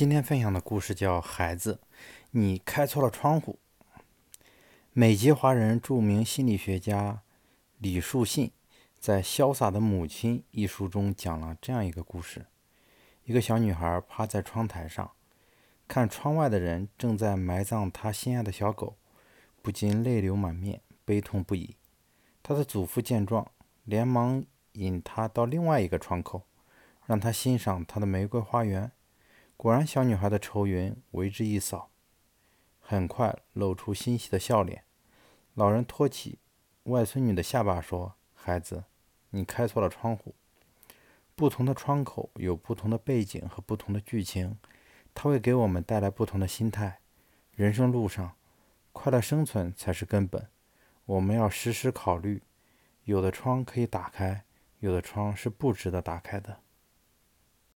今天分享的故事叫《孩子，你开错了窗户》。美籍华人著名心理学家李树信在《潇洒的母亲》一书中讲了这样一个故事：一个小女孩趴在窗台上，看窗外的人正在埋葬她心爱的小狗，不禁泪流满面，悲痛不已。她的祖父见状，连忙引她到另外一个窗口，让她欣赏她的玫瑰花园。果然，小女孩的愁云为之一扫，很快露出欣喜的笑脸。老人托起外孙女的下巴说：“孩子，你开错了窗户。不同的窗口有不同的背景和不同的剧情，它会给我们带来不同的心态。人生路上，快乐生存才是根本。我们要时时考虑，有的窗可以打开，有的窗是不值得打开的。”